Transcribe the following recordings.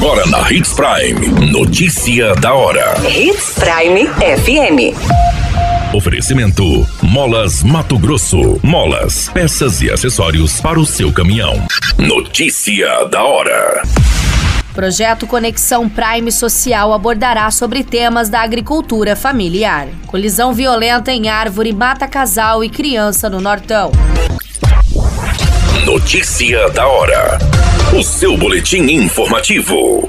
Agora na Hits Prime. Notícia da hora. Hits Prime FM. Oferecimento: Molas Mato Grosso. Molas, peças e acessórios para o seu caminhão. Notícia da hora. Projeto Conexão Prime Social abordará sobre temas da agricultura familiar. Colisão violenta em árvore mata casal e criança no Nortão. Notícia da hora. O seu boletim informativo.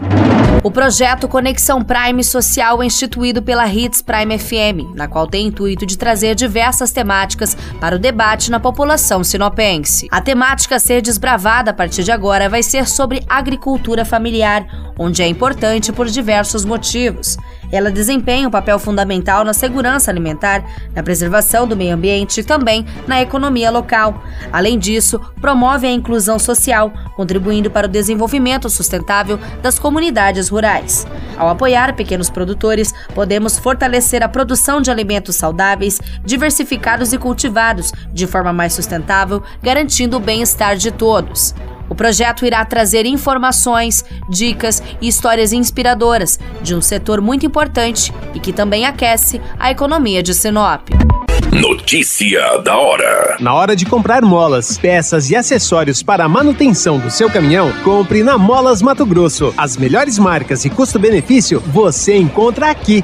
O projeto Conexão Prime Social é instituído pela Hits Prime FM, na qual tem intuito de trazer diversas temáticas para o debate na população sinopense. A temática a ser desbravada a partir de agora vai ser sobre agricultura familiar, onde é importante por diversos motivos. Ela desempenha um papel fundamental na segurança alimentar, na preservação do meio ambiente e também na economia local. Além disso, promove a inclusão social, contribuindo para o desenvolvimento sustentável das comunidades rurais. Ao apoiar pequenos produtores, podemos fortalecer a produção de alimentos saudáveis, diversificados e cultivados de forma mais sustentável, garantindo o bem-estar de todos. O projeto irá trazer informações, dicas e histórias inspiradoras de um setor muito importante e que também aquece a economia de Sinop. Notícia da hora. Na hora de comprar molas, peças e acessórios para a manutenção do seu caminhão, compre na Molas Mato Grosso. As melhores marcas e custo-benefício você encontra aqui.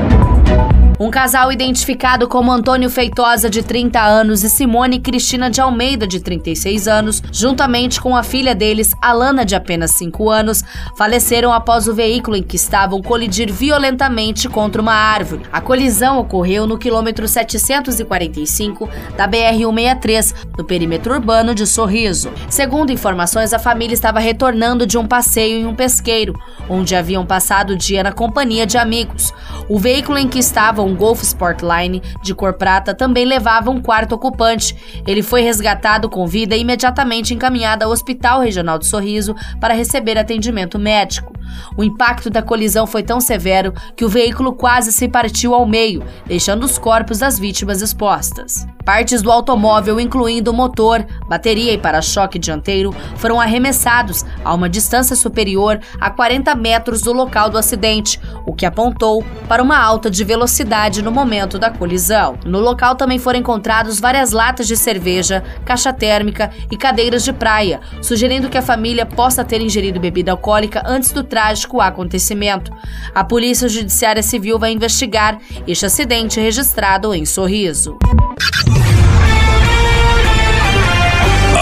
Um casal identificado como Antônio Feitosa, de 30 anos, e Simone Cristina de Almeida, de 36 anos, juntamente com a filha deles, Alana, de apenas 5 anos, faleceram após o veículo em que estavam colidir violentamente contra uma árvore. A colisão ocorreu no quilômetro 745 da BR-163, no perímetro urbano de Sorriso. Segundo informações, a família estava retornando de um passeio em um pesqueiro, onde haviam passado o dia na companhia de amigos. O veículo em que estavam um Golf Sportline de cor prata também levava um quarto ocupante. Ele foi resgatado com vida e imediatamente encaminhado ao Hospital Regional de Sorriso para receber atendimento médico. O impacto da colisão foi tão severo que o veículo quase se partiu ao meio, deixando os corpos das vítimas expostas. Partes do automóvel, incluindo motor, bateria e para-choque dianteiro, foram arremessados a uma distância superior a 40 metros do local do acidente, o que apontou para uma alta de velocidade no momento da colisão. No local também foram encontrados várias latas de cerveja, caixa térmica e cadeiras de praia, sugerindo que a família possa ter ingerido bebida alcoólica antes do trágico acontecimento. A Polícia Judiciária Civil vai investigar este acidente registrado em Sorriso.